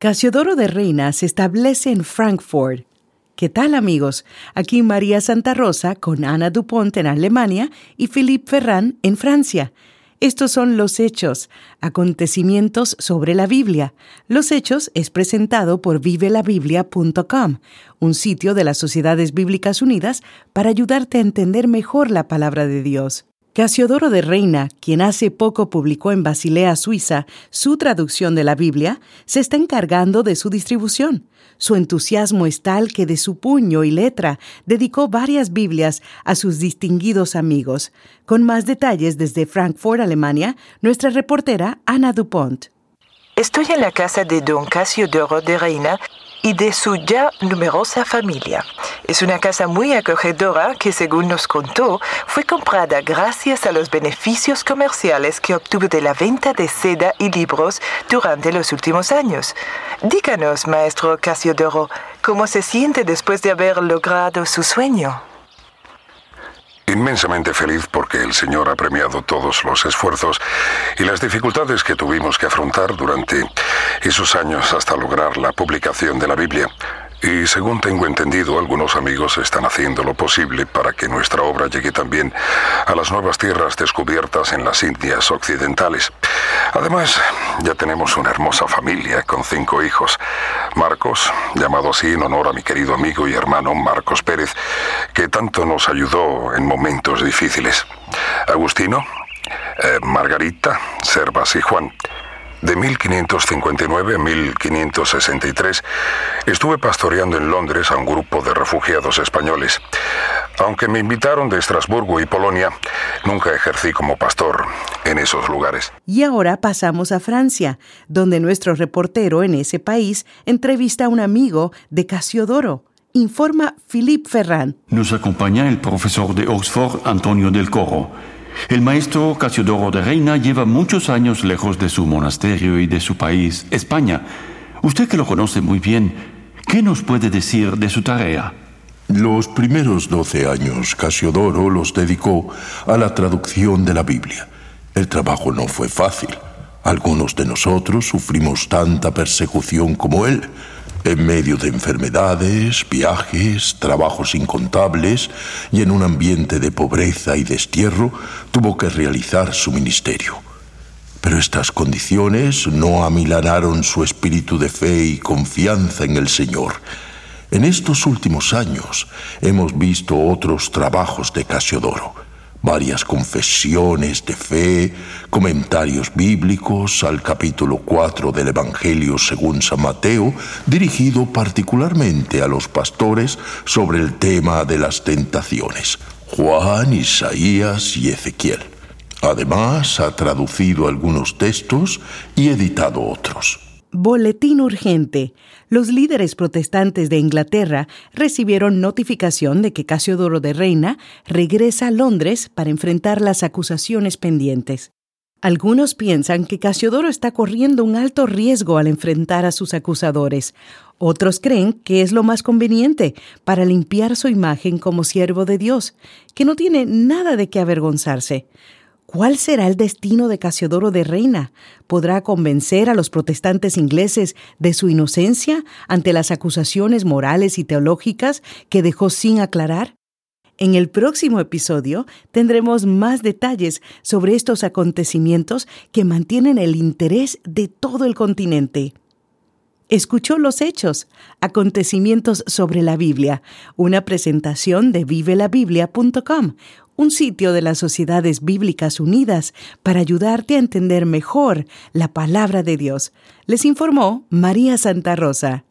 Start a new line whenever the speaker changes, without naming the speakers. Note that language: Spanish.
Casiodoro de Reina se establece en Frankfurt. ¿Qué tal amigos? Aquí María Santa Rosa con Ana Dupont en Alemania y Philippe Ferrand en Francia. Estos son los hechos, acontecimientos sobre la Biblia. Los hechos es presentado por vivelabiblia.com, un sitio de las Sociedades Bíblicas Unidas para ayudarte a entender mejor la palabra de Dios. Casiodoro de Reina, quien hace poco publicó en Basilea, Suiza, su traducción de la Biblia, se está encargando de su distribución. Su entusiasmo es tal que de su puño y letra dedicó varias Biblias a sus distinguidos amigos. Con más detalles desde Frankfurt, Alemania, nuestra reportera Ana Dupont.
Estoy en la casa de don Casiodoro de Reina y de su ya numerosa familia. Es una casa muy acogedora que, según nos contó, fue comprada gracias a los beneficios comerciales que obtuvo de la venta de seda y libros durante los últimos años. Díganos, maestro Casiodoro, ¿cómo se siente después de haber logrado su sueño?
Inmensamente feliz porque el Señor ha premiado todos los esfuerzos y las dificultades que tuvimos que afrontar durante esos años hasta lograr la publicación de la Biblia. Y según tengo entendido, algunos amigos están haciendo lo posible para que nuestra obra llegue también a las nuevas tierras descubiertas en las Indias Occidentales. Además, ya tenemos una hermosa familia con cinco hijos. Marcos, llamado así en honor a mi querido amigo y hermano Marcos Pérez, que tanto nos ayudó en momentos difíciles. Agustino, eh, Margarita, Servas y Juan. De 1559 a 1563 estuve pastoreando en Londres a un grupo de refugiados españoles. Aunque me invitaron de Estrasburgo y Polonia, nunca ejercí como pastor en esos lugares.
Y ahora pasamos a Francia, donde nuestro reportero en ese país entrevista a un amigo de Casiodoro. Informa Philippe Ferrand.
Nos acompaña el profesor de Oxford, Antonio del Coro el maestro Casiodoro de Reina lleva muchos años lejos de su monasterio y de su país, España. Usted que lo conoce muy bien, ¿qué nos puede decir de su tarea?
Los primeros doce años Casiodoro los dedicó a la traducción de la Biblia. El trabajo no fue fácil. Algunos de nosotros sufrimos tanta persecución como él en medio de enfermedades, viajes, trabajos incontables y en un ambiente de pobreza y destierro, tuvo que realizar su ministerio. Pero estas condiciones no amilanaron su espíritu de fe y confianza en el Señor. En estos últimos años hemos visto otros trabajos de Casiodoro varias confesiones de fe, comentarios bíblicos al capítulo 4 del Evangelio según San Mateo, dirigido particularmente a los pastores sobre el tema de las tentaciones, Juan, Isaías y Ezequiel. Además, ha traducido algunos textos y editado otros.
Boletín urgente. Los líderes protestantes de Inglaterra recibieron notificación de que Casiodoro de Reina regresa a Londres para enfrentar las acusaciones pendientes. Algunos piensan que Casiodoro está corriendo un alto riesgo al enfrentar a sus acusadores. Otros creen que es lo más conveniente para limpiar su imagen como siervo de Dios, que no tiene nada de qué avergonzarse. ¿Cuál será el destino de Casiodoro de Reina? ¿Podrá convencer a los protestantes ingleses de su inocencia ante las acusaciones morales y teológicas que dejó sin aclarar? En el próximo episodio tendremos más detalles sobre estos acontecimientos que mantienen el interés de todo el continente. Escuchó los hechos, acontecimientos sobre la Biblia, una presentación de vivelabiblia.com, un sitio de las Sociedades Bíblicas Unidas para ayudarte a entender mejor la palabra de Dios. Les informó María Santa Rosa.